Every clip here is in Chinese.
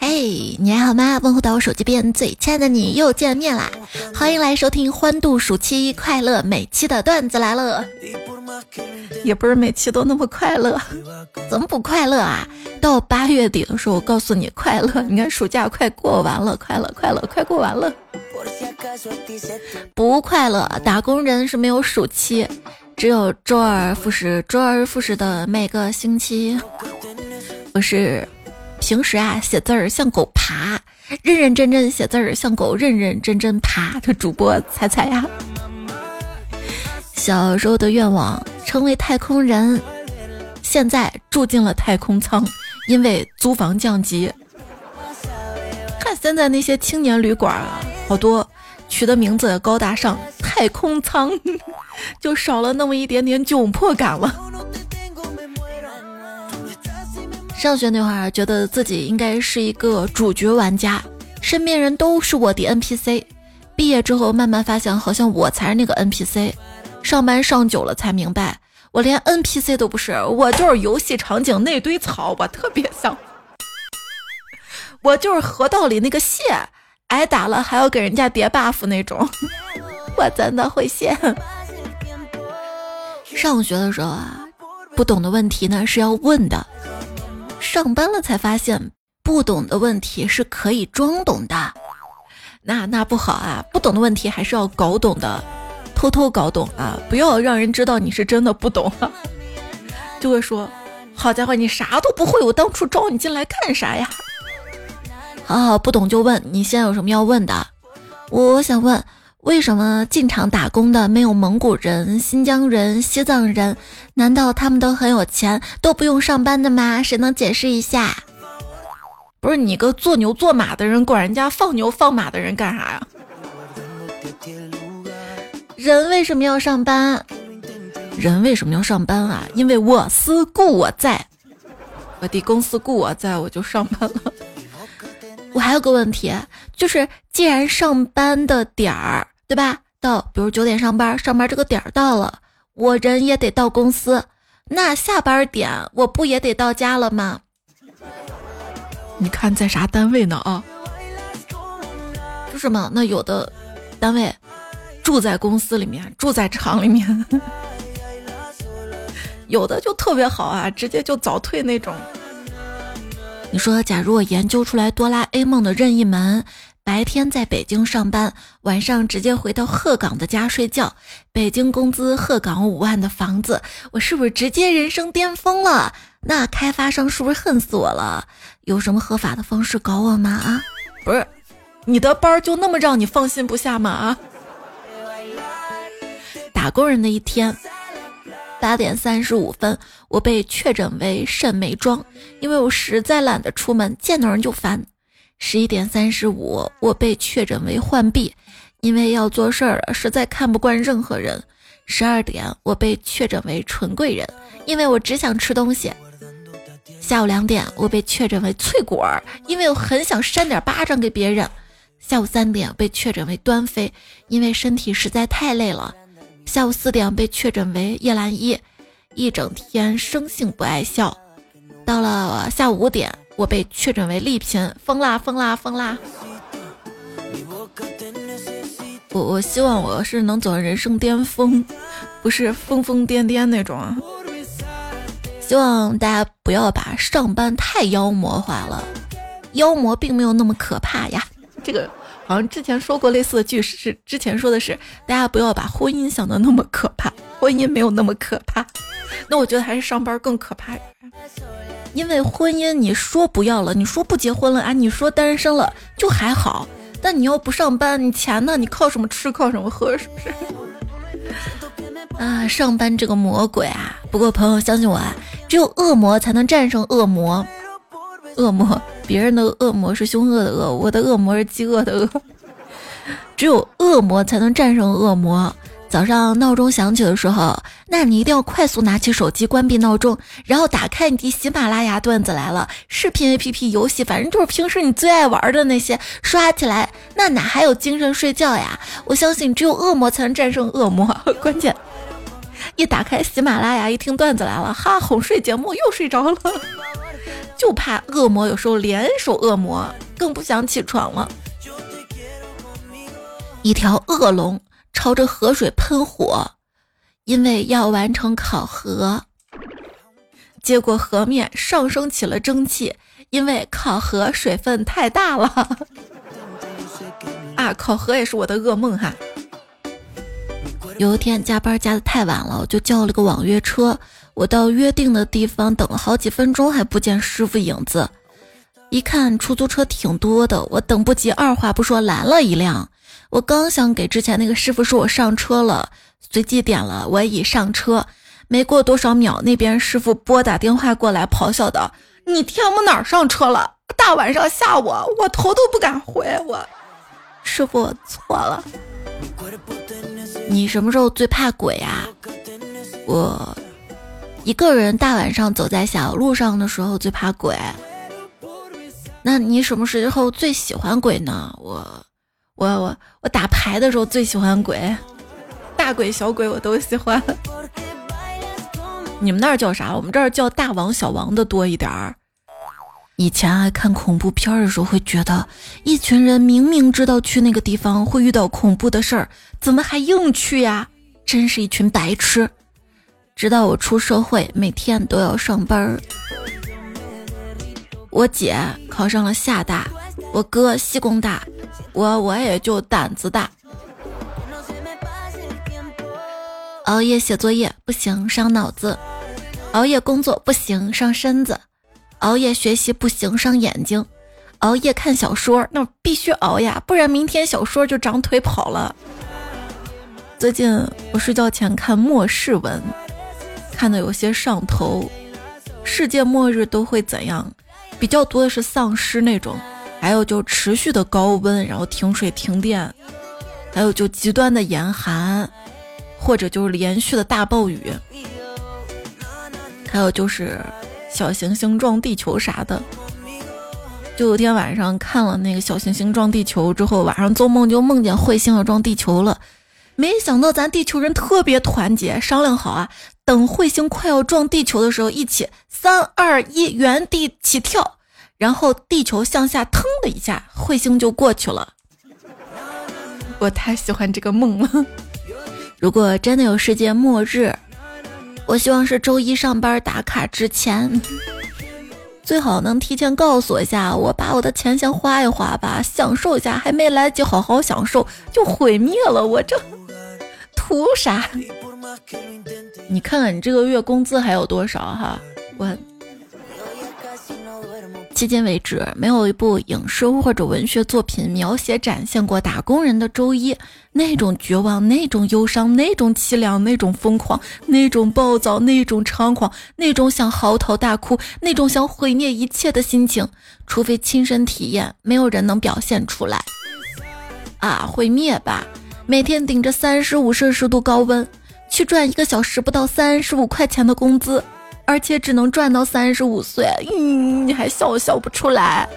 嘿，你还好吗？问候到我手机边最亲爱的你，又见面啦！欢迎来收听欢度暑期快乐每期的段子来了。也不是每期都那么快乐，怎么不快乐啊？到八月底的时候，我告诉你快乐。你看暑假快过完了，快乐快乐快过完了。不快乐，打工人是没有暑期，只有周而复始、周而复始的每个星期。我是。平时啊，写字儿像狗爬，认认真真写字儿像狗认认真真爬。的主播彩彩呀，小时候的愿望成为太空人，现在住进了太空舱，因为租房降级。看现在那些青年旅馆啊，好多取的名字高大上，太空舱，就少了那么一点点窘迫感了。上学那会儿，觉得自己应该是一个主角玩家，身边人都是我的 NPC。毕业之后，慢慢发现好像我才是那个 NPC。上班上久了，才明白我连 NPC 都不是，我就是游戏场景那堆草，我特别像。我就是河道里那个蟹，挨打了还要给人家叠 buff 那种。我真的会谢。上学的时候啊，不懂的问题呢是要问的。上班了才发现，不懂的问题是可以装懂的，那那不好啊！不懂的问题还是要搞懂的，偷偷搞懂啊！不要让人知道你是真的不懂，就会说：好家伙，你啥都不会，我当初招你进来干啥呀？好好，不懂就问，你现在有什么要问的？我想问。为什么进厂打工的没有蒙古人、新疆人、西藏人？难道他们都很有钱，都不用上班的吗？谁能解释一下？不是你个做牛做马的人，管人家放牛放马的人干啥呀？人为什么要上班？人为什么要上班啊？因为我司故我在，我的公司故我在，我就上班了。我还有个问题，就是既然上班的点儿，对吧？到比如九点上班，上班这个点儿到了，我人也得到公司，那下班点我不也得到家了吗？你看在啥单位呢啊？就是嘛，那有的单位住在公司里面，住在厂里面，有的就特别好啊，直接就早退那种。你说，假如我研究出来哆啦 A 梦的任意门，白天在北京上班，晚上直接回到鹤岗的家睡觉，北京工资鹤岗五万的房子，我是不是直接人生巅峰了？那开发商是不是恨死我了？有什么合法的方式搞我吗？啊，不是，你的班就那么让你放心不下吗？啊，打工人的一天。八点三十五分，我被确诊为肾没装，因为我实在懒得出门，见到人就烦。十一点三十五，我被确诊为浣碧，因为要做事儿了，实在看不惯任何人。十二点，我被确诊为纯贵人，因为我只想吃东西。下午两点，我被确诊为脆果儿，因为我很想扇点巴掌给别人。下午三点，被确诊为端妃，因为身体实在太累了。下午四点被确诊为叶兰依，一整天生性不爱笑。到了下午五点，我被确诊为丽萍，疯啦疯啦疯啦！我我希望我是能走人生巅峰，不是疯疯癫癫那种啊！希望大家不要把上班太妖魔化了，妖魔并没有那么可怕呀。这个。好像之前说过类似的句式，之前说的是大家不要把婚姻想的那么可怕，婚姻没有那么可怕。那我觉得还是上班更可怕，因为婚姻你说不要了，你说不结婚了啊，你说单身了就还好，但你要不上班，你钱呢？你靠什么吃？靠什么喝？是不是？啊，上班这个魔鬼啊！不过朋友相信我啊，只有恶魔才能战胜恶魔。恶魔，别人的恶魔是凶恶的恶，我的恶魔是饥饿的饿。只有恶魔才能战胜恶魔。早上闹钟响起的时候，那你一定要快速拿起手机，关闭闹钟，然后打开你的喜马拉雅段子来了视频 APP、游戏，反正就是平时你最爱玩的那些，刷起来，那哪还有精神睡觉呀？我相信只有恶魔才能战胜恶魔。关键，一打开喜马拉雅，一听段子来了，哈，哄睡节目又睡着了。就怕恶魔有时候联手恶魔，更不想起床了。一条恶龙朝着河水喷火，因为要完成考核。结果河面上升起了蒸汽，因为考核水分太大了。啊，考核也是我的噩梦哈。有一天加班加的太晚了，我就叫了个网约车。我到约定的地方等了好几分钟，还不见师傅影子。一看出租车挺多的，我等不及，二话不说拦了一辆。我刚想给之前那个师傅说我上车了，随即点了我已上车。没过多少秒，那边师傅拨打电话过来，咆哮道：“你天母哪儿上车了？大晚上吓我，我头都不敢回。”我师傅错了。你什么时候最怕鬼啊？我一个人大晚上走在小路上的时候最怕鬼。那你什么时候最喜欢鬼呢？我我我我打牌的时候最喜欢鬼，大鬼小鬼我都喜欢。你们那儿叫啥？我们这儿叫大王小王的多一点儿。以前啊，看恐怖片的时候会觉得，一群人明明知道去那个地方会遇到恐怖的事儿，怎么还硬去呀？真是一群白痴。直到我出社会，每天都要上班儿。我姐考上了厦大，我哥西工大，我我也就胆子大。熬夜写作业不行，伤脑子；熬夜工作不行，伤身子；熬夜学习不行，伤眼睛；熬夜看小说那必须熬呀，不然明天小说就长腿跑了。最近我睡觉前看末世文，看的有些上头。世界末日都会怎样？比较多的是丧尸那种，还有就持续的高温，然后停水停电，还有就极端的严寒。或者就是连续的大暴雨，还有就是小行星撞地球啥的。就有天晚上看了那个小行星撞地球之后，晚上做梦就梦见彗星要撞地球了。没想到咱地球人特别团结，商量好啊，等彗星快要撞地球的时候，一起三二一，原地起跳，然后地球向下腾的一下，彗星就过去了。我太喜欢这个梦了。如果真的有世界末日，我希望是周一上班打卡之前，最好能提前告诉我一下，我把我的钱先花一花吧，享受一下，还没来得及好好享受就毁灭了，我这图啥？你看看你这个月工资还有多少哈？我。迄今为止，没有一部影视或者文学作品描写展现过打工人的周一那种绝望、那种忧伤、那种凄凉、那种疯狂、那种暴躁、那种猖狂、那种想嚎啕大哭、那种想毁灭一切的心情。除非亲身体验，没有人能表现出来。啊，毁灭吧！每天顶着三十五摄氏度高温，去赚一个小时不到三十五块钱的工资。而且只能赚到三十五岁，嗯，你还笑我笑不出来。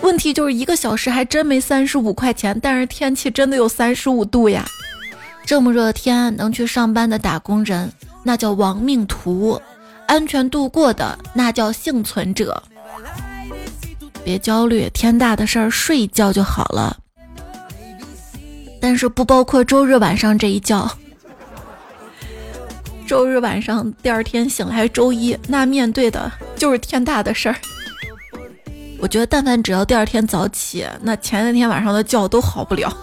问题就是一个小时还真没三十五块钱，但是天气真的有三十五度呀。这么热的天能去上班的打工人，那叫亡命徒；安全度过的，那叫幸存者。别焦虑，天大的事儿睡一觉就好了。但是不包括周日晚上这一觉。周日晚上，第二天醒来周一，那面对的就是天大的事儿。我觉得，但凡只要第二天早起，那前一天晚上的觉都好不了。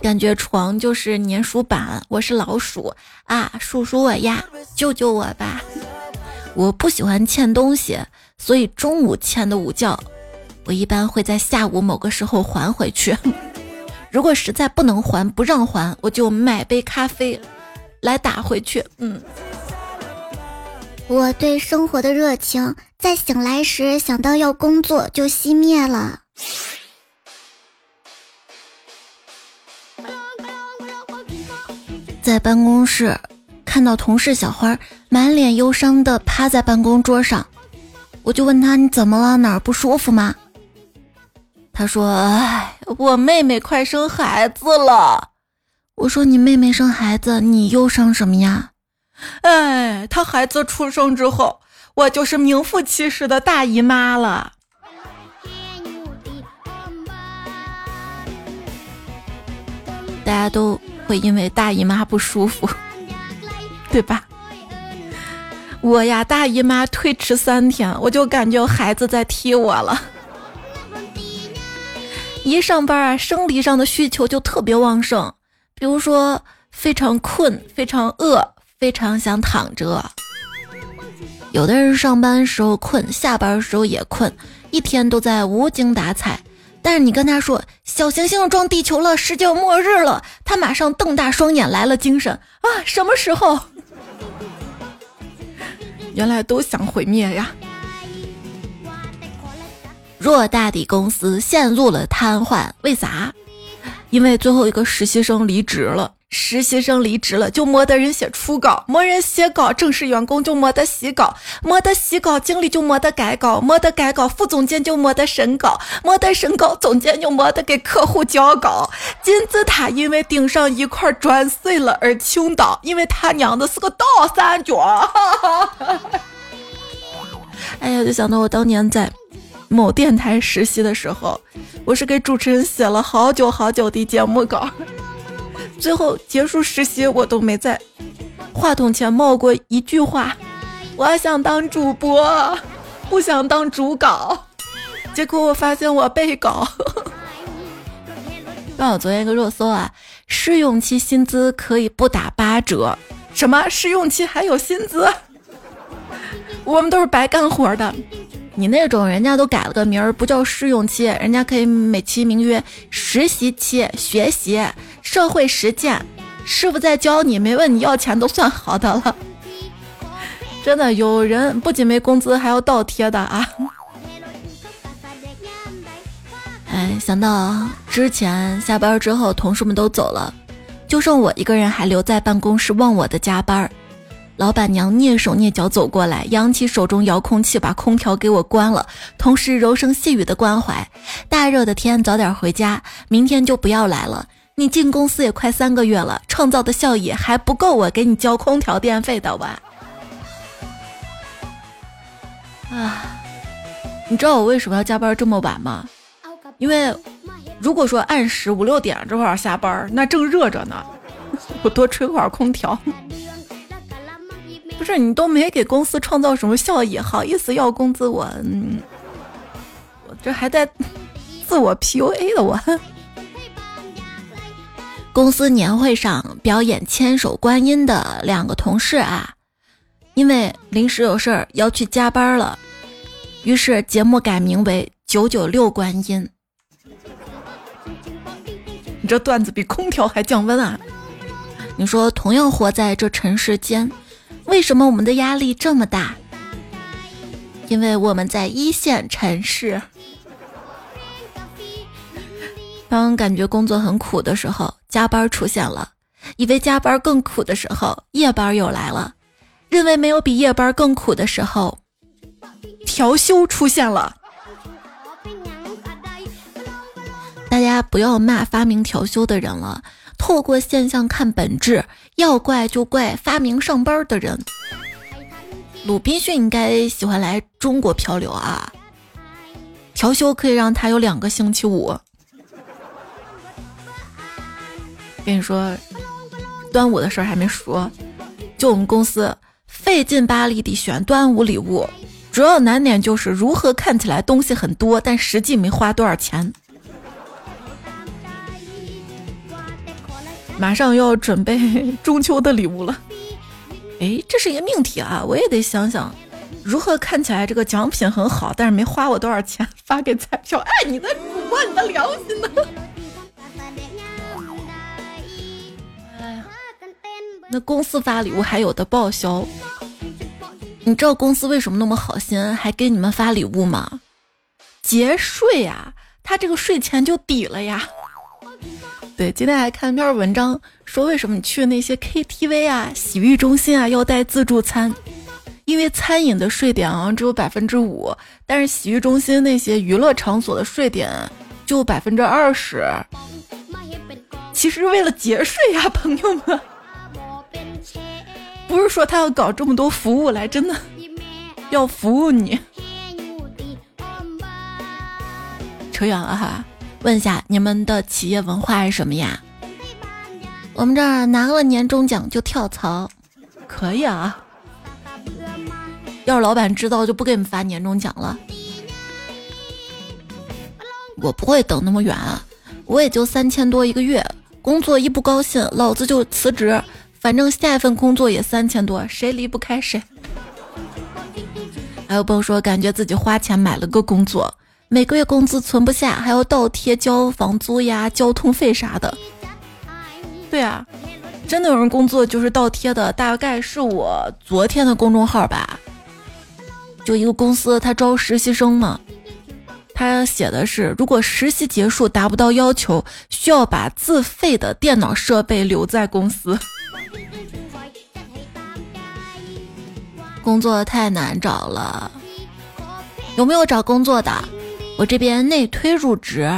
感觉床就是粘鼠板，我是老鼠啊，叔叔我呀，救救我吧！我不喜欢欠东西，所以中午欠的午觉，我一般会在下午某个时候还回去。如果实在不能还，不让还，我就买杯咖啡。来打回去，嗯。我对生活的热情，在醒来时想到要工作就熄灭了。在办公室看到同事小花满脸忧伤的趴在办公桌上，我就问他：“你怎么了？哪儿不舒服吗？”他说：“哎，我妹妹快生孩子了。”我说：“你妹妹生孩子，你忧伤什么呀？”哎，她孩子出生之后，我就是名副其实的大姨妈了。大家都会因为大姨妈不舒服，对吧？我呀，大姨妈推迟三天，我就感觉孩子在踢我了。一上班啊，生理上的需求就特别旺盛，比如说非常困、非常饿、非常想躺着。有的人上班时候困，下班时候也困，一天都在无精打采。但是你跟他说小行星撞地球了，世界末日了，他马上瞪大双眼来了精神啊！什么时候？原来都想毁灭呀！偌大的公司陷入了瘫痪，为啥？因为最后一个实习生离职了。实习生离职了，就没得人写初稿，没人写稿，正式员工就没得洗稿，没得洗稿，经理就没得改稿，没得改稿，副总监就没得审稿，没得审稿，总监就没得给客户交稿。金字塔因为顶上一块砖碎了而倾倒，因为他娘的是个倒三角。哎呀，就想到我当年在某电台实习的时候，我是给主持人写了好久好久的节目稿。最后结束实习，我都没在话筒前冒过一句话。我想当主播，不想当主稿。结果我发现我被稿。刚好昨天一个热搜啊，试用期薪资可以不打八折。什么试用期还有薪资？我们都是白干活的。你那种人家都改了个名儿，不叫试用期，人家可以美其名曰实习期，学习。社会实践，师傅在教你，没问你要钱都算好的了。真的有人不仅没工资，还要倒贴的啊！哎，想到之前下班之后，同事们都走了，就剩我一个人还留在办公室忘我的加班。老板娘蹑手蹑脚走过来，扬起手中遥控器，把空调给我关了，同时柔声细语的关怀：大热的天，早点回家，明天就不要来了。你进公司也快三个月了，创造的效益还不够我给你交空调电费的吧？啊，你知道我为什么要加班这么晚吗？因为如果说按时五六点这会儿下班，那正热着呢，我多吹会儿空调。不是你都没给公司创造什么效益，好意思要工资？我，嗯我这还在 自我 PUA 的我。公司年会上表演千手观音的两个同事啊，因为临时有事儿要去加班了，于是节目改名为“九九六观音”。你这段子比空调还降温啊！你说，同样活在这尘世间，为什么我们的压力这么大？因为我们在一线城市。当感觉工作很苦的时候，加班出现了；以为加班更苦的时候，夜班又来了；认为没有比夜班更苦的时候，调休出现了。大家不要骂发明调休的人了，透过现象看本质，要怪就怪发明上班的人。鲁滨逊应该喜欢来中国漂流啊！调休可以让他有两个星期五。跟你说，端午的事儿还没说，就我们公司费劲巴力地选端午礼物，主要难点就是如何看起来东西很多，但实际没花多少钱。马上要准备中秋的礼物了，哎，这是一个命题啊，我也得想想，如何看起来这个奖品很好，但是没花我多少钱，发给彩票，哎，你的主播，你的良心呢？那公司发礼物还有的报销，你知道公司为什么那么好心还给你们发礼物吗？节税呀，他这个税钱就抵了呀。对，今天还看一篇文章说，为什么你去那些 KTV 啊、洗浴中心啊要带自助餐？因为餐饮的税点啊只有百分之五，但是洗浴中心那些娱乐场所的税点就百分之二十。其实为了节税呀，朋友们。不是说他要搞这么多服务来，真的要服务你。扯远了哈，问一下你们的企业文化是什么呀？我们这儿拿了年终奖就跳槽，可以啊。要是老板知道，就不给你们发年终奖了。我不会等那么远啊，我也就三千多一个月，工作一不高兴，老子就辞职。反正下一份工作也三千多，谁离不开谁。还有朋友说，感觉自己花钱买了个工作，每个月工资存不下，还要倒贴交房租呀、交通费啥的。对啊，真的有人工作就是倒贴的，大概是我昨天的公众号吧。就一个公司，他招实习生嘛，他写的是，如果实习结束达不到要求，需要把自费的电脑设备留在公司。工作太难找了，有没有找工作的？我这边内推入职，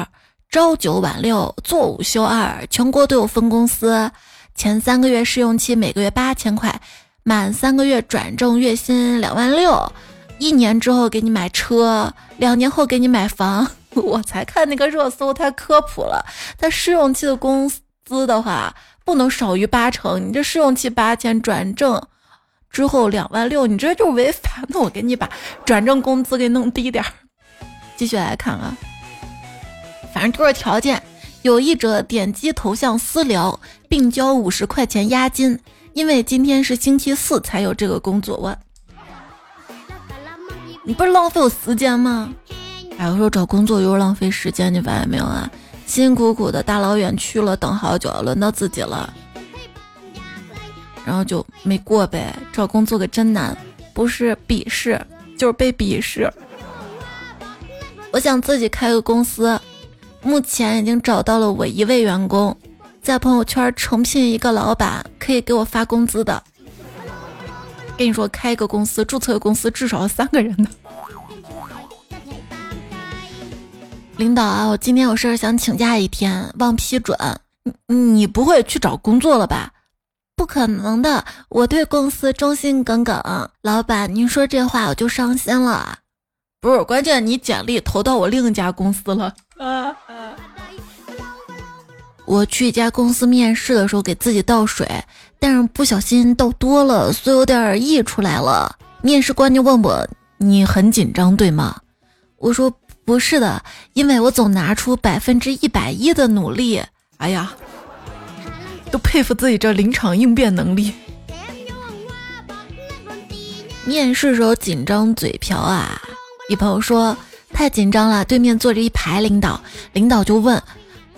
朝九晚六，做五休二，全国都有分公司。前三个月试用期每个月八千块，满三个月转正，月薪两万六。一年之后给你买车，两年后给你买房。我才看那个热搜，太科普了。他试用期的工资的话，不能少于八成。你这试用期八千，转正。之后两万六，你这就违法。那我给你把转正工资给弄低点儿。继续来看啊，反正都是条件。有意者点击头像私聊，并交五十块钱押金。因为今天是星期四才有这个工作，我你不是浪费我时间吗？哎，我说找工作又是浪费时间，你发现没有啊？辛辛苦苦的大老远去了，等好久，轮到自己了。然后就没过呗，找工作可真难，不是鄙视就是被鄙视。我想自己开个公司，目前已经找到了我一位员工，在朋友圈诚聘一个老板，可以给我发工资的。跟你说，开一个公司，注册个公司至少要三个人的。领导啊，我今天有事儿想请假一天，忘批准。你你不会去找工作了吧？不可能的，我对公司忠心耿耿。老板，您说这话我就伤心了。不是，关键你简历投到我另一家公司了。啊啊！我去一家公司面试的时候给自己倒水，但是不小心倒多了，所以有点溢出来了。面试官就问我：“你很紧张对吗？”我说：“不是的，因为我总拿出百分之一百一的努力。”哎呀！都佩服自己这临场应变能力。面试时候紧张嘴瓢啊！一朋友说太紧张了，对面坐着一排领导，领导就问：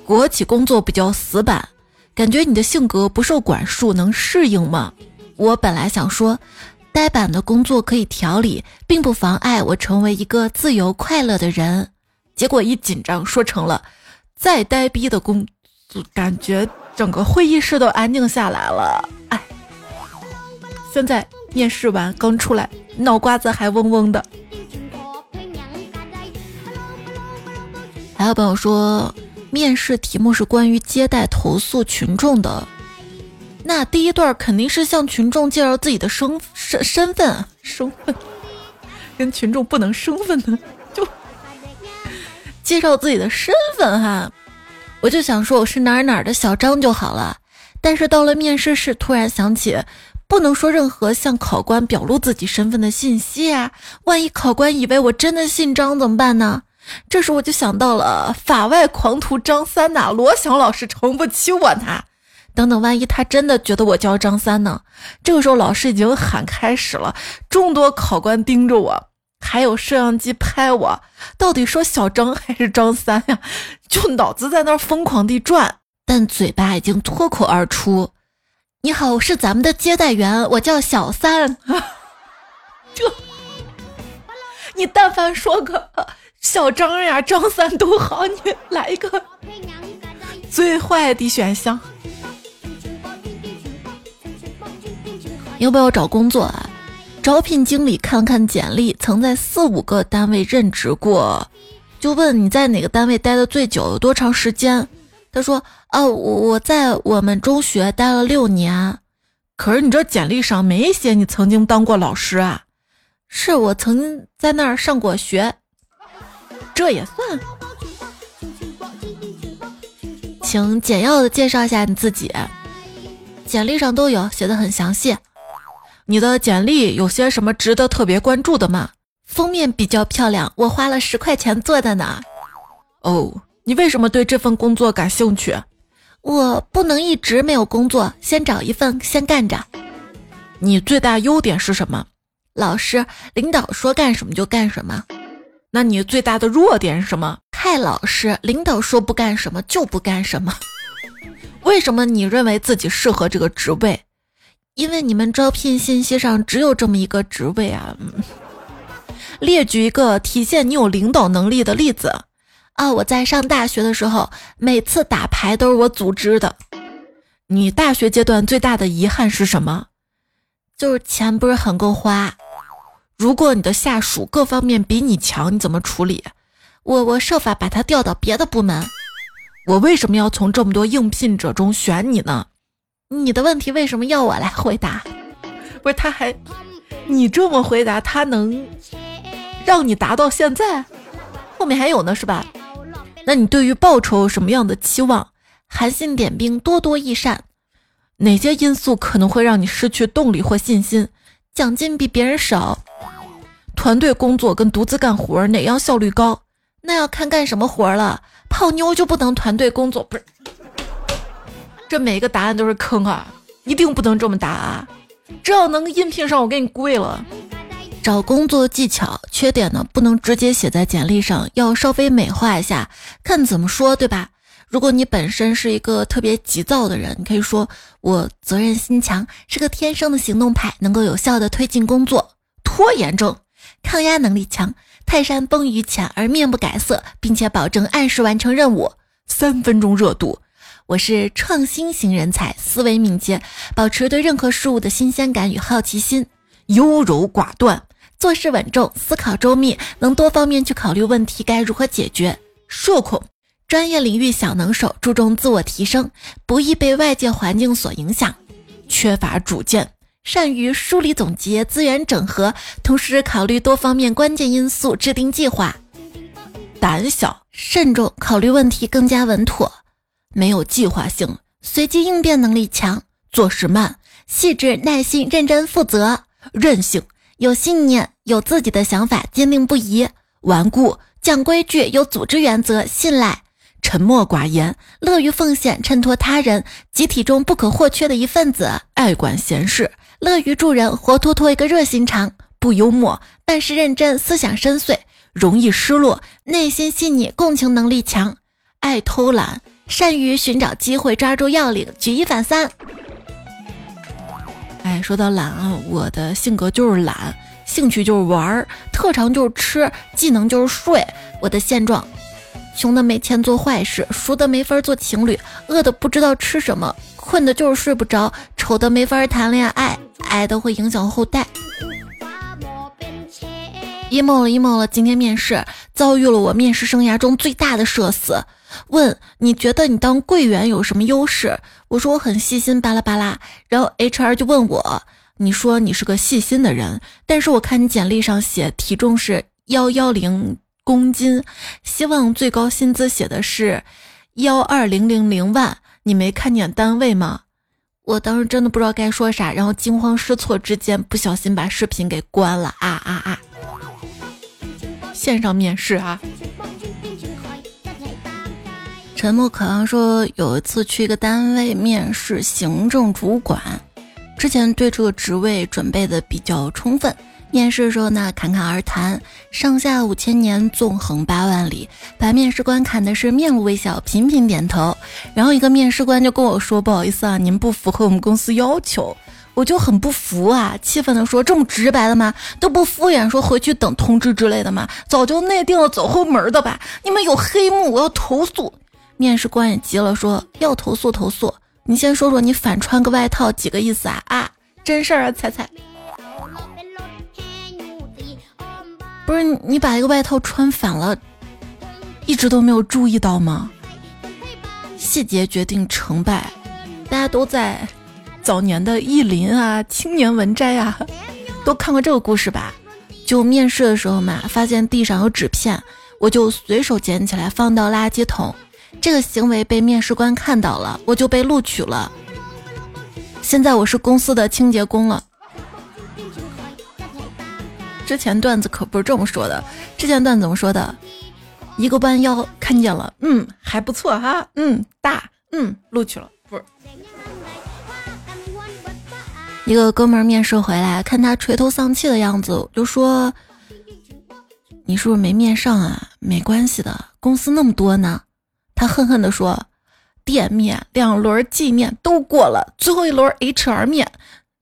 国企工作比较死板，感觉你的性格不受管束，能适应吗？我本来想说，呆板的工作可以调理，并不妨碍我成为一个自由快乐的人。结果一紧张说成了再呆逼的工作，感觉。整个会议室都安静下来了，哎，现在面试完刚出来，脑瓜子还嗡嗡的。还有朋友说，面试题目是关于接待投诉群众的，那第一段肯定是向群众介绍自己的身身身份，身份 跟群众不能身份的，就介绍自己的身份哈。我就想说我是哪儿哪儿的小张就好了，但是到了面试室，突然想起不能说任何向考官表露自己身份的信息啊！万一考官以为我真的姓张怎么办呢？这时我就想到了法外狂徒张三呐，罗翔老师承不起我呐。等等，万一他真的觉得我叫张三呢？这个时候老师已经喊开始了，众多考官盯着我。还有摄像机拍我，到底说小张还是张三呀？就脑子在那儿疯狂地转，但嘴巴已经脱口而出：“你好，我是咱们的接待员，我叫小三。” 这，你但凡说个小张呀、张三都好，你来一个最坏的选项。要不要找工作啊？招聘经理看了看简历，曾在四五个单位任职过，就问你在哪个单位待的最久，有多长时间？他说：“啊，我我在我们中学待了六年。”可是你这简历上没写你曾经当过老师啊？是我曾经在那儿上过学，这也算。请简要的介绍一下你自己，简历上都有写的很详细。你的简历有些什么值得特别关注的吗？封面比较漂亮，我花了十块钱做的呢。哦，你为什么对这份工作感兴趣？我不能一直没有工作，先找一份先干着。你最大优点是什么？老师，领导说干什么就干什么。那你最大的弱点是什么？太老实，领导说不干什么就不干什么。为什么你认为自己适合这个职位？因为你们招聘信息上只有这么一个职位啊。列举一个体现你有领导能力的例子。啊！我在上大学的时候，每次打牌都是我组织的。你大学阶段最大的遗憾是什么？就是钱不是很够花。如果你的下属各方面比你强，你怎么处理？我我设法把他调到别的部门。我为什么要从这么多应聘者中选你呢？你的问题为什么要我来回答？不是他还，你这么回答，他能让你达到现在？后面还有呢，是吧？那你对于报酬有什么样的期望？韩信点兵，多多益善。哪些因素可能会让你失去动力或信心？奖金比别人少。团队工作跟独自干活哪样效率高？那要看干什么活了。泡妞就不能团队工作？不是，这每个答案都是坑啊！一定不能这么答啊！这要能应聘上，我给你跪了。找工作技巧缺点呢，不能直接写在简历上，要稍微美化一下，看怎么说，对吧？如果你本身是一个特别急躁的人，你可以说我责任心强，是个天生的行动派，能够有效的推进工作。拖延症，抗压能力强，泰山崩于前而面不改色，并且保证按时完成任务。三分钟热度，我是创新型人才，思维敏捷，保持对任何事物的新鲜感与好奇心，优柔寡断。做事稳重，思考周密，能多方面去考虑问题该如何解决。社恐，专业领域小能手，注重自我提升，不易被外界环境所影响。缺乏主见，善于梳理总结，资源整合，同时考虑多方面关键因素，制定计划。胆小，慎重，考虑问题更加稳妥，没有计划性，随机应变能力强，做事慢，细致耐心，认真负责，任性。有信念，有自己的想法，坚定不移；顽固，讲规矩，有组织原则，信赖；沉默寡言，乐于奉献，衬托他人，集体中不可或缺的一份子；爱管闲事，乐于助人，活脱脱一个热心肠；不幽默，办事认真，思想深邃，容易失落，内心细腻，共情能力强；爱偷懒，善于寻找机会，抓住要领，举一反三。哎，说到懒啊，我的性格就是懒，兴趣就是玩儿，特长就是吃，技能就是睡。我的现状，穷的没钱做坏事，熟的没法做情侣，饿的不知道吃什么，困的就是睡不着，丑的没法谈恋爱，矮的会影响后代。emo 了 emo 了，今天面试遭遇了我面试生涯中最大的社死。问你觉得你当柜员有什么优势？我说我很细心，巴拉巴拉。然后 HR 就问我，你说你是个细心的人，但是我看你简历上写体重是幺幺零公斤，希望最高薪资写的是幺二零零零万，你没看见单位吗？我当时真的不知道该说啥，然后惊慌失措之间不小心把视频给关了啊啊啊！线上面试啊。沉默可望说，有一次去一个单位面试行政主管，之前对这个职位准备的比较充分。面试的时候呢，侃侃而谈，上下五千年，纵横八万里，把面试官看的是面露微笑，频频点头。然后一个面试官就跟我说：“不好意思啊，您不符合我们公司要求。”我就很不服啊，气愤的说：“这么直白的吗？都不敷衍，说回去等通知之类的吗？早就内定了走后门的吧？你们有黑幕，我要投诉。”面试官也急了，说要投诉投诉。你先说说你反穿个外套几个意思啊？啊，真事儿啊，猜猜。不是你把一个外套穿反了，一直都没有注意到吗？细节决定成败，大家都在早年的意林啊、青年文摘啊，都看过这个故事吧？就面试的时候嘛，发现地上有纸片，我就随手捡起来放到垃圾桶。这个行为被面试官看到了，我就被录取了。现在我是公司的清洁工了。之前段子可不是这么说的，之前段子怎么说的？一个弯腰看见了，嗯，还不错哈，嗯，大，嗯，录取了，不是。一个哥们儿面试回来，看他垂头丧气的样子，就说：“你是不是没面上啊？没关系的，公司那么多呢。”他恨恨地说：“店面、两轮纪面都过了，最后一轮 HR 面，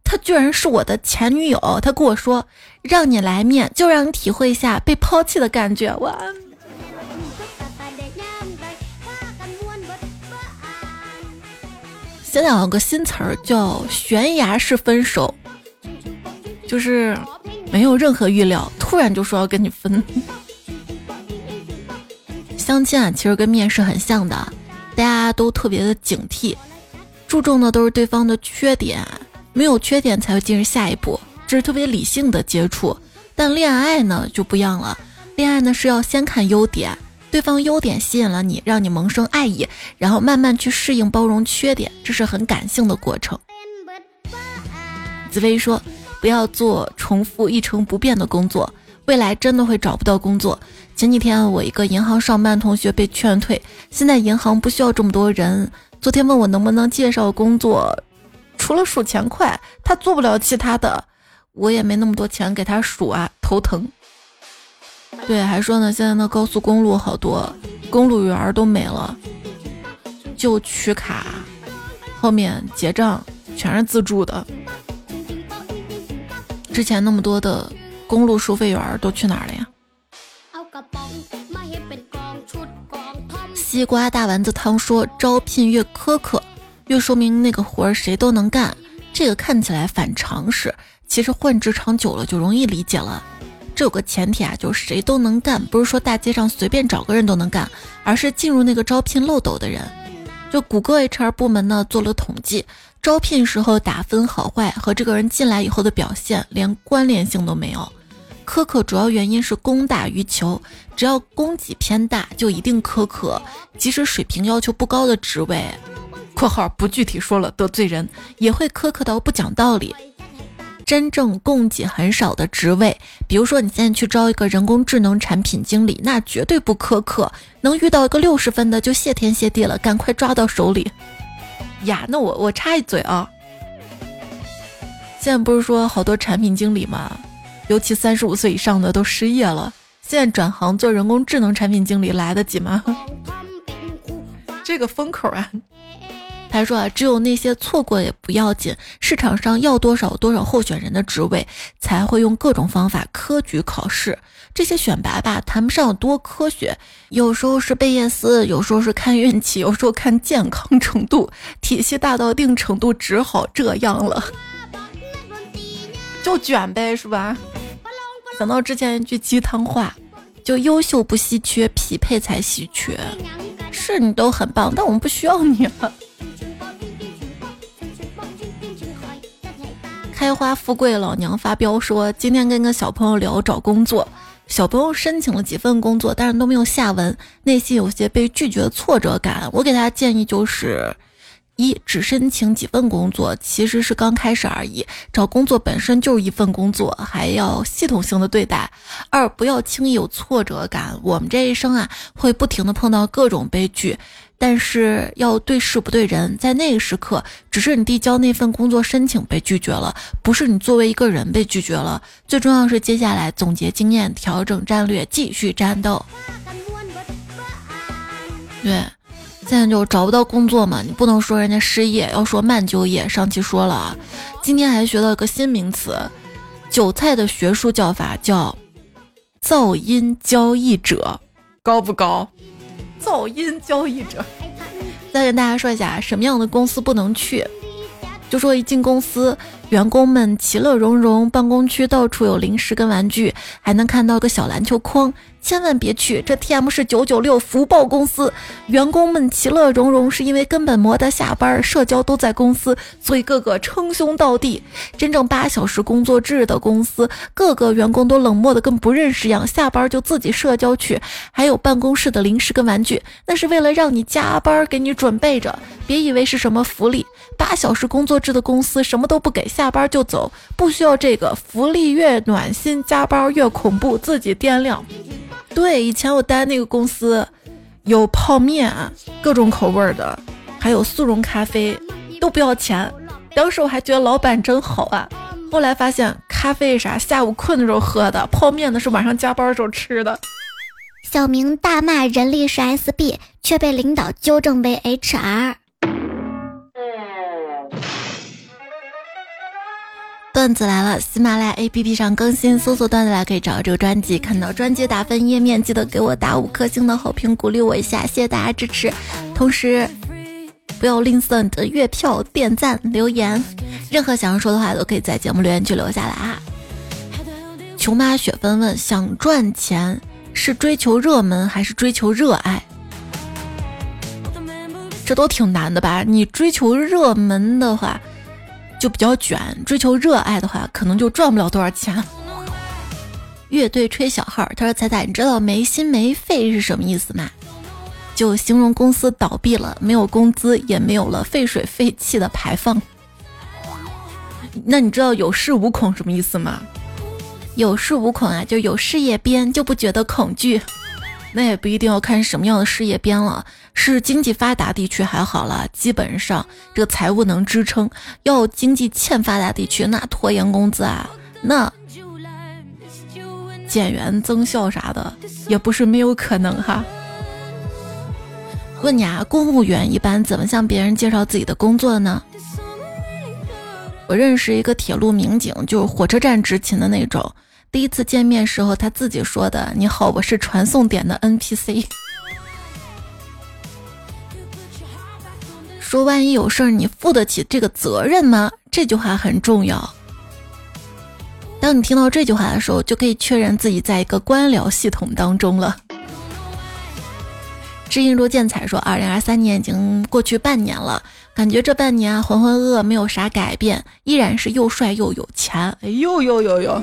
他居然是我的前女友。他跟我说，让你来面，就让你体会一下被抛弃的感觉。”哇！现在有个新词儿叫“悬崖式分手”，就是没有任何预料，突然就说要跟你分。相亲啊，其实跟面试很像的，大家都特别的警惕，注重的都是对方的缺点，没有缺点才会进入下一步，这是特别理性的接触。但恋爱呢就不一样了，恋爱呢是要先看优点。对方优点吸引了你，让你萌生爱意，然后慢慢去适应包容缺点，这是很感性的过程。紫薇说：“不要做重复一成不变的工作，未来真的会找不到工作。”前几天我一个银行上班同学被劝退，现在银行不需要这么多人。昨天问我能不能介绍工作，除了数钱快，他做不了其他的，我也没那么多钱给他数啊，头疼。对，还说呢，现在的高速公路好多公路员都没了，就取卡，后面结账全是自助的。之前那么多的公路收费员都去哪儿了呀？西瓜大丸子汤说，招聘越苛刻，越说明那个活儿谁都能干。这个看起来反常识，其实混职场久了就容易理解了。这有个前提啊，就是谁都能干，不是说大街上随便找个人都能干，而是进入那个招聘漏斗的人。就谷歌 HR 部门呢做了统计，招聘时候打分好坏和这个人进来以后的表现连关联性都没有。苛刻主要原因是供大于求，只要供给偏大就一定苛刻，即使水平要求不高的职位（括号不具体说了得罪人）也会苛刻到不讲道理。真正供给很少的职位，比如说你现在去招一个人工智能产品经理，那绝对不苛刻，能遇到一个六十分的就谢天谢地了，赶快抓到手里。呀，那我我插一嘴啊，现在不是说好多产品经理嘛，尤其三十五岁以上的都失业了，现在转行做人工智能产品经理来得及吗？这个风口啊。他说啊，只有那些错过也不要紧，市场上要多少多少候选人的职位，才会用各种方法科举考试。这些选拔吧，谈不上有多科学，有时候是贝叶斯，有时候是看运气，有时候看健康程度，体系大到一定程度，只好这样了，就卷呗，是吧？想到之前一句鸡汤话，就优秀不稀缺，匹配才稀缺。是你都很棒，但我们不需要你了。开花富贵老娘发飙说，今天跟个小朋友聊找工作，小朋友申请了几份工作，但是都没有下文，内心有些被拒绝的挫折感。我给他建议就是：一，只申请几份工作，其实是刚开始而已，找工作本身就是一份工作，还要系统性的对待；二，不要轻易有挫折感，我们这一生啊，会不停的碰到各种悲剧。但是要对事不对人，在那个时刻，只是你递交那份工作申请被拒绝了，不是你作为一个人被拒绝了。最重要是接下来总结经验，调整战略，继续战斗。对，现在就找不到工作嘛，你不能说人家失业，要说慢就业。上期说了啊，今天还学到一个新名词，韭菜的学术叫法叫噪音交易者，高不高？噪音交易者，再跟大家说一下什么样的公司不能去。就说一进公司，员工们其乐融融，办公区到处有零食跟玩具，还能看到个小篮球框。千万别去，这 TM 是九九六福报公司，员工们其乐融融，是因为根本没得下班，社交都在公司，所以个个称兄道弟。真正八小时工作制的公司，个个员工都冷漠的跟不认识一样，下班就自己社交去。还有办公室的零食跟玩具，那是为了让你加班给你准备着，别以为是什么福利。八小时工作制的公司什么都不给，下班就走，不需要这个福利，越暖心，加班越恐怖，自己掂量。对，以前我待那个公司，有泡面，各种口味的，还有速溶咖啡，都不要钱。当时我还觉得老板真好啊。后来发现，咖啡啥下午困的时候喝的，泡面呢是晚上加班的时候吃的。小明大骂人力是 SB，却被领导纠正为 HR。段子来了，喜马拉雅 APP 上更新，搜索段子来可以找到这个专辑。看到专辑打分页面，记得给我打五颗星的好评，鼓励我一下，谢谢大家支持。同时，不要吝啬你的月票、点赞、留言，任何想要说的话都可以在节目留言区留下来啊。穷妈雪芬问：想赚钱是追求热门还是追求热爱？这都挺难的吧？你追求热门的话。就比较卷，追求热爱的话，可能就赚不了多少钱。乐队吹小号，他说：“彩彩，你知道没心没肺是什么意思吗？就形容公司倒闭了，没有工资，也没有了废水废气的排放。那你知道有恃无恐什么意思吗？有恃无恐啊，就有事业编就不觉得恐惧。”那也不一定要看什么样的事业编了，是经济发达地区还好了，基本上这个财务能支撑。要经济欠发达地区，那拖延工资啊，那减员增效啥的也不是没有可能哈。问你啊，公务员一般怎么向别人介绍自己的工作呢？我认识一个铁路民警，就是火车站执勤的那种。第一次见面时候，他自己说的：“你好，我是传送点的 NPC。”说万一有事儿，你负得起这个责任吗？这句话很重要。当你听到这句话的时候，就可以确认自己在一个官僚系统当中了。知音若见彩说：“二零二三年已经过去半年了，感觉这半年浑浑噩噩，没有啥改变，依然是又帅又有钱。”哎呦呦呦呦！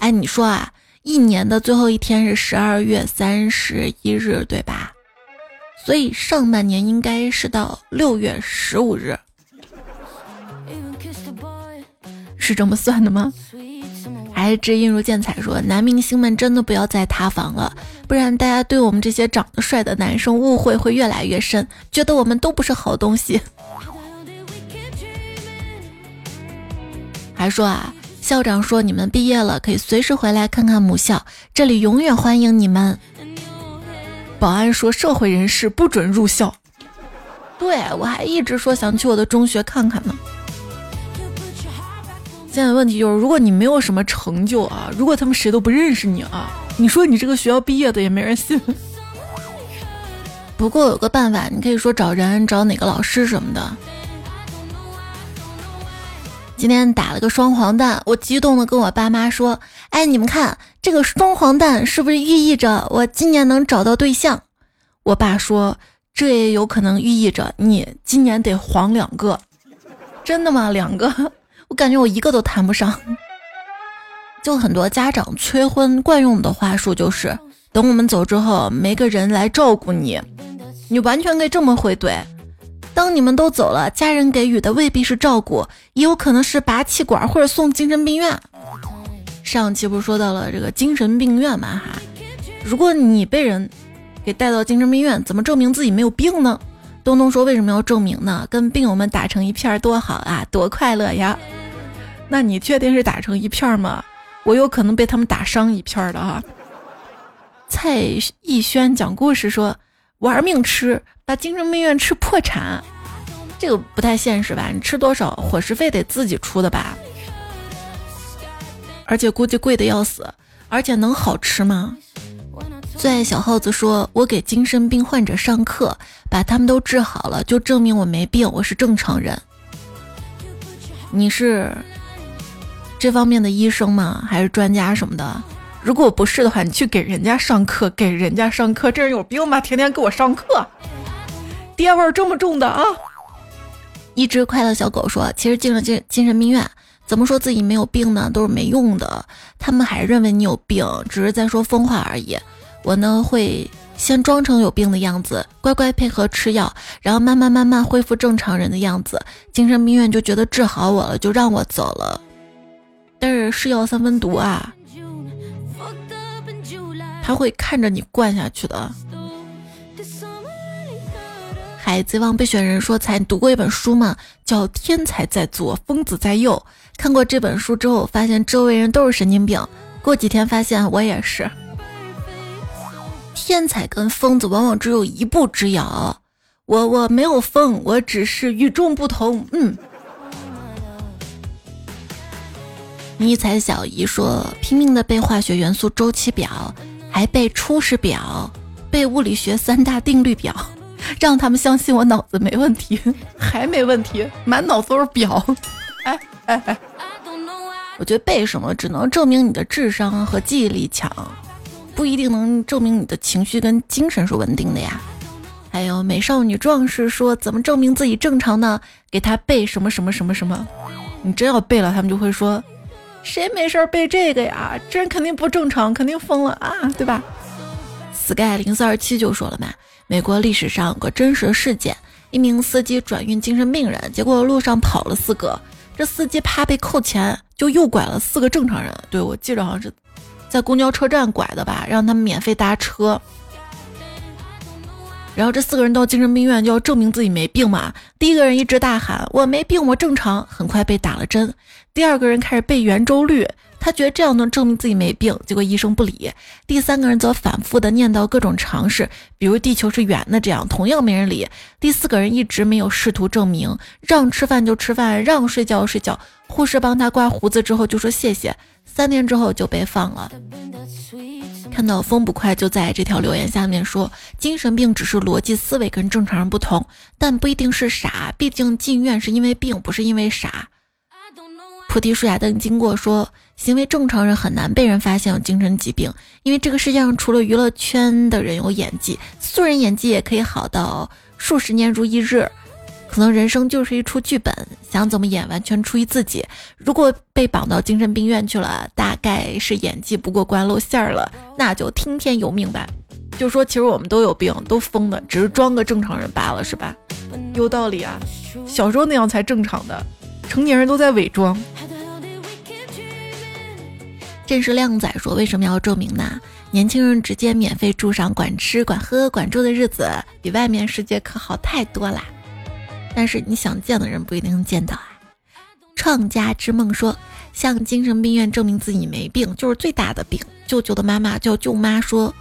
哎，你说啊，一年的最后一天是十二月三十一日，对吧？所以上半年应该是到六月十五日，是这么算的吗？还是知音如见彩说，男明星们真的不要再塌房了，不然大家对我们这些长得帅的男生误会会越来越深，觉得我们都不是好东西。还说啊。校长说：“你们毕业了，可以随时回来看看母校，这里永远欢迎你们。”保安说：“社会人士不准入校。”对我还一直说想去我的中学看看呢。现在问题就是，如果你没有什么成就啊，如果他们谁都不认识你啊，你说你这个学校毕业的也没人信。不过有个办法，你可以说找人，找哪个老师什么的。今天打了个双黄蛋，我激动的跟我爸妈说：“哎，你们看这个双黄蛋是不是寓意着我今年能找到对象？”我爸说：“这也有可能寓意着你今年得黄两个。” 真的吗？两个？我感觉我一个都谈不上。就很多家长催婚惯用的话术就是：等我们走之后，没个人来照顾你。你完全可以这么回怼。当你们都走了，家人给予的未必是照顾，也有可能是拔气管或者送精神病院。上期不是说到了这个精神病院嘛哈？如果你被人给带到精神病院，怎么证明自己没有病呢？东东说为什么要证明呢？跟病友们打成一片多好啊，多快乐呀！那你确定是打成一片吗？我有可能被他们打伤一片的哈。蔡逸轩讲故事说。玩命吃，把精神病院吃破产，这个不太现实吧？你吃多少伙食费得自己出的吧？而且估计贵的要死，而且能好吃吗？最爱小耗子说：“我给精神病患者上课，把他们都治好了，就证明我没病，我是正常人。”你是这方面的医生吗？还是专家什么的？如果不是的话，你去给人家上课，给人家上课，这人有病吗？天天给我上课，爹味儿这么重的啊！一只快乐小狗说：“其实进了精精神病院，怎么说自己没有病呢？都是没用的。他们还认为你有病，只是在说疯话而已。我呢，会先装成有病的样子，乖乖配合吃药，然后慢慢慢慢恢复正常人的样子。精神病院就觉得治好我了，就让我走了。但是是药三分毒啊，他会看着你灌下去的。”海贼王备选人说：“才读过一本书吗？叫《天才在左，疯子在右》。看过这本书之后，发现周围人都是神经病。过几天发现我也是。天才跟疯子往往只有一步之遥。我我没有疯，我只是与众不同。嗯。”尼采小姨说：“拼命的背化学元素周期表，还背初始表，背物理学三大定律表。”让他们相信我脑子没问题，还没问题，满脑子都是表。哎哎哎，我觉得背什么只能证明你的智商和记忆力强，不一定能证明你的情绪跟精神是稳定的呀。还有美少女壮士说，怎么证明自己正常呢？给他背什么什么什么什么，你真要背了，他们就会说，谁没事背这个呀？这人肯定不正常，肯定疯了啊，对吧？sky 零四二七就说了嘛。美国历史上有个真实事件：一名司机转运精神病人，结果路上跑了四个，这司机怕被扣钱，就又拐了四个正常人。对我记着好像是在公交车站拐的吧，让他们免费搭车。然后这四个人到精神病院就要证明自己没病嘛。第一个人一直大喊：“我没病，我正常。”很快被打了针。第二个人开始背圆周率。他觉得这样能证明自己没病，结果医生不理。第三个人则反复的念叨各种常识，比如地球是圆的，这样同样没人理。第四个人一直没有试图证明，让吃饭就吃饭，让睡觉睡觉。护士帮他刮胡子之后就说谢谢。三天之后就被放了。看到风不快就在这条留言下面说，精神病只是逻辑思维跟正常人不同，但不一定是傻。毕竟进院是因为病，不是因为傻。菩提树下灯经过说，行为正常人很难被人发现有精神疾病，因为这个世界上除了娱乐圈的人有演技，素人演技也可以好到数十年如一日。可能人生就是一出剧本，想怎么演完全出于自己。如果被绑到精神病院去了，大概是演技不过关露馅儿了，那就听天由命吧。就说其实我们都有病，都疯的，只是装个正常人罢了，是吧？有道理啊，小时候那样才正常的。成年人都在伪装。这是靓仔说：“为什么要证明呢？年轻人直接免费住上、管吃、管喝、管住的日子，比外面世界可好太多啦。但是你想见的人不一定能见到啊。”创家之梦说：“向精神病院证明自己没病，就是最大的病。”舅舅的妈妈叫舅妈说：“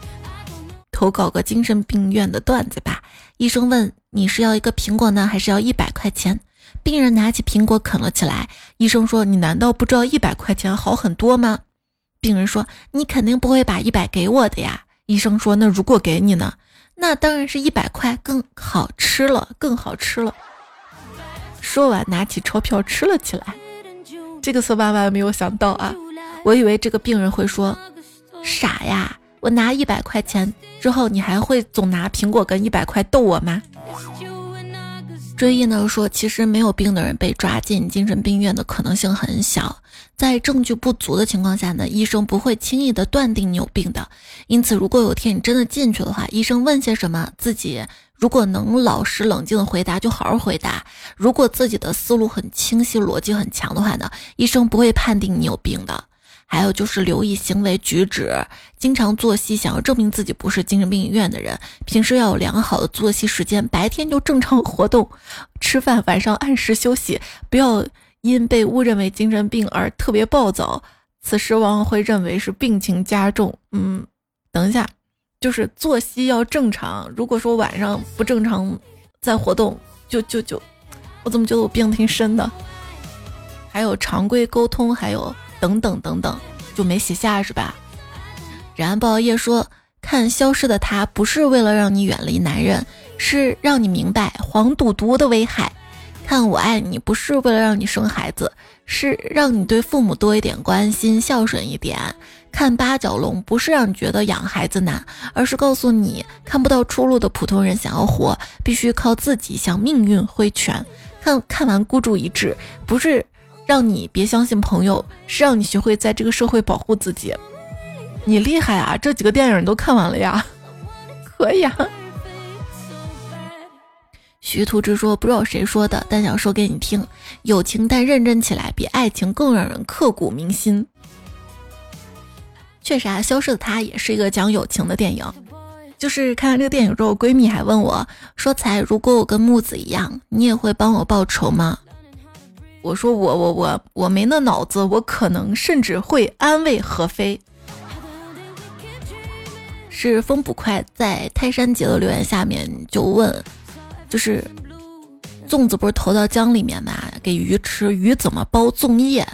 投稿个精神病院的段子吧。”医生问：“你是要一个苹果呢，还是要一百块钱？”病人拿起苹果啃了起来。医生说：“你难道不知道一百块钱好很多吗？”病人说：“你肯定不会把一百给我的呀。”医生说：“那如果给你呢？那当然是一百块更好吃了，更好吃了。”说完，拿起钞票吃了起来。这个是万万没有想到啊！我以为这个病人会说：“傻呀，我拿一百块钱之后，你还会总拿苹果跟一百块逗我吗？”追忆呢说，其实没有病的人被抓进精神病院的可能性很小，在证据不足的情况下呢，医生不会轻易的断定你有病的。因此，如果有天你真的进去的话，医生问些什么，自己如果能老实冷静的回答，就好好回答。如果自己的思路很清晰，逻辑很强的话呢，医生不会判定你有病的。还有就是留意行为举止，经常作息，想要证明自己不是精神病医院的人，平时要有良好的作息时间，白天就正常活动，吃饭，晚上按时休息，不要因被误认为精神病而特别暴躁，此时往往会认为是病情加重。嗯，等一下，就是作息要正常，如果说晚上不正常在活动，就就就，我怎么觉得我病挺深的？还有常规沟通，还有。等等等等，就没写下是吧？然不熬夜说，看消失的他不是为了让你远离男人，是让你明白黄赌毒的危害。看我爱你不是为了让你生孩子，是让你对父母多一点关心，孝顺一点。看八角笼不是让你觉得养孩子难，而是告诉你看不到出路的普通人想要活，必须靠自己向命运挥拳。看看完孤注一掷，不是让你别相信朋友，是让你学会在这个社会保护自己。你厉害啊！这几个电影都看完了呀？可以啊。徐图之说不知道谁说的，但想说给你听：友情但认真起来，比爱情更让人刻骨铭心。确实啊，消失的她也是一个讲友情的电影。就是看完这个电影之后，闺蜜还问我说：“才，如果我跟木子一样，你也会帮我报仇吗？”我说：“我我我我没那脑子，我可能甚至会安慰何飞。”是风捕快在泰山节的留言下面就问。就是粽子不是投到江里面嘛，给鱼吃，鱼怎么包粽叶？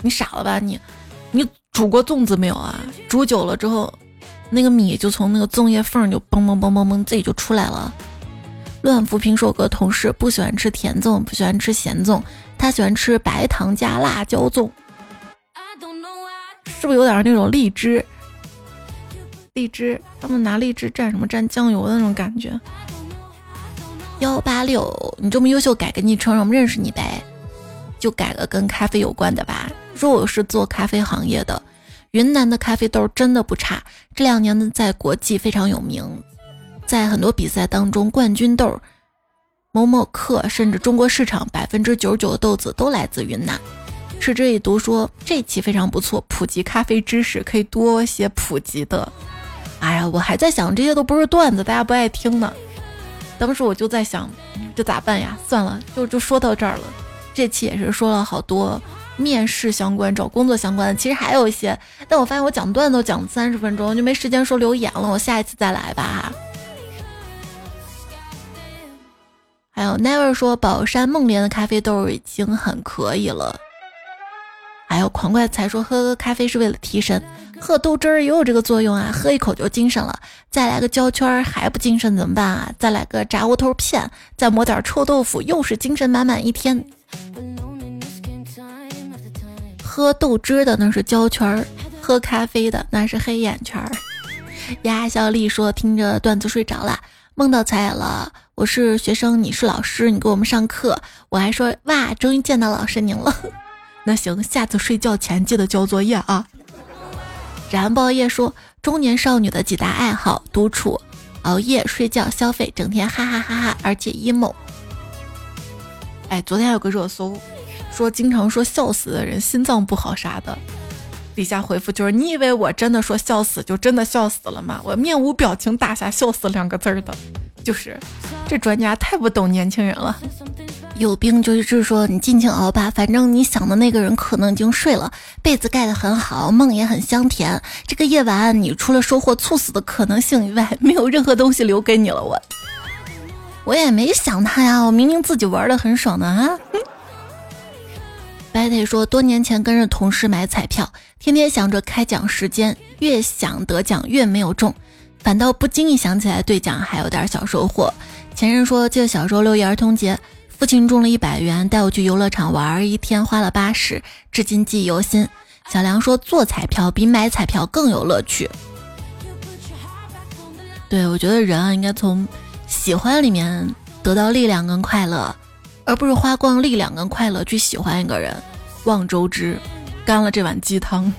你傻了吧你？你煮过粽子没有啊？煮久了之后，那个米就从那个粽叶缝就嘣嘣嘣嘣嘣自己就出来了。乱扶贫说，有个同事不喜欢吃甜粽，不喜欢吃咸粽，他喜欢吃白糖加辣椒粽，是不是有点那种荔枝？荔枝，他们拿荔枝蘸什么？蘸酱油的那种感觉。幺八六，你这么优秀，改个昵称让我们认识你呗，就改个跟咖啡有关的吧。说我是做咖啡行业的，云南的咖啡豆真的不差，这两年呢在国际非常有名，在很多比赛当中冠军豆，某某克甚至中国市场百分之九十九的豆子都来自云南。是这一读说这期非常不错，普及咖啡知识可以多些普及的。哎呀，我还在想这些都不是段子，大家不爱听呢。当时我就在想，这咋办呀？算了，就就说到这儿了。这期也是说了好多面试相关、找工作相关的，其实还有一些，但我发现我讲段子都讲三十分钟，就没时间说留言了。我下一次再来吧。还有 Never 说宝山梦莲的咖啡豆已经很可以了。还有狂怪才说喝咖啡是为了提神。喝豆汁儿也有这个作用啊，喝一口就精神了。再来个胶圈还不精神怎么办啊？再来个炸窝头片，再抹点臭豆腐，又是精神满满一天。喝豆汁的那是胶圈儿，喝咖啡的那是黑眼圈。鸭小丽说听着段子睡着了，梦到彩了。我是学生，你是老师，你给我们上课，我还说哇，终于见到老师您了。那行，下次睡觉前记得交作业啊。燃爆夜说：中年少女的几大爱好：独处、熬夜、睡觉、消费，整天哈哈哈哈，而且 emo。哎，昨天有个热搜，说经常说笑死的人心脏不好啥的，底下回复就是：你以为我真的说笑死就真的笑死了吗？我面无表情打下笑死两个字儿的，就是这专家太不懂年轻人了。有病就是说你尽情熬吧，反正你想的那个人可能已经睡了，被子盖得很好，梦也很香甜。这个夜晚你除了收获猝死的可能性以外，没有任何东西留给你了。我，我也没想他呀，我明明自己玩的很爽的啊。白腿说，多年前跟着同事买彩票，天天想着开奖时间，越想得奖越没有中，反倒不经意想起来兑奖还有点小收获。前任说，记得小时候六一儿童节。父亲中了一百元，带我去游乐场玩一天，花了八十，至今记忆犹新。小梁说做彩票比买彩票更有乐趣。对我觉得人啊，应该从喜欢里面得到力量跟快乐，而不是花光力量跟快乐去喜欢一个人。望周知，干了这碗鸡汤。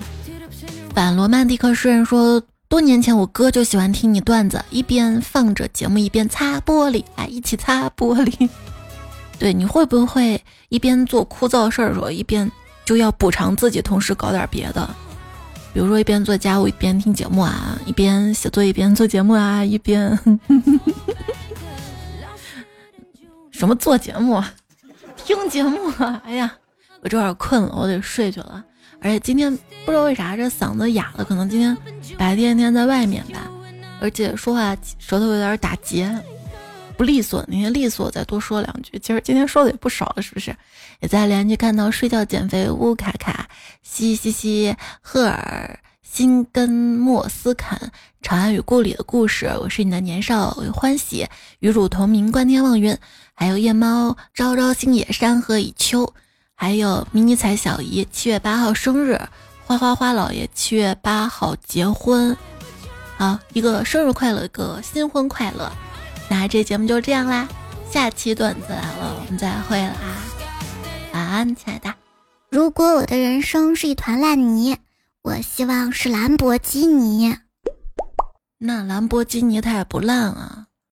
反罗曼蒂克诗人说，多年前我哥就喜欢听你段子，一边放着节目一边擦玻璃，来一起擦玻璃。对，你会不会一边做枯燥事儿的时候，一边就要补偿自己，同时搞点别的？比如说一边做家务一边听节目啊，一边写作一边做节目啊，一边 什么做节目、听节目啊？哎呀，我这会儿困了，我得睡去了。而且今天不知道为啥这嗓子哑了，可能今天白天天在外面吧，而且说话舌头有点打结。不利索，那天利索，再多说两句。其实今天说的也不少了，是不是？也在连续看到睡觉减肥乌卡卡西西西赫尔辛根莫斯坎，《长安与故里的故事》，我是你的年少欢喜，与汝同名，观天望云，还有夜猫朝朝星野山河已秋，还有迷你彩小姨七月八号生日，花花花老爷七月八号结婚，好一个生日快乐，一个新婚快乐。那这节目就这样啦，下期段子来了，我们再会啦，晚安，亲爱的。如果我的人生是一团烂泥。我希望是兰博基尼，那兰博基尼它也不烂啊。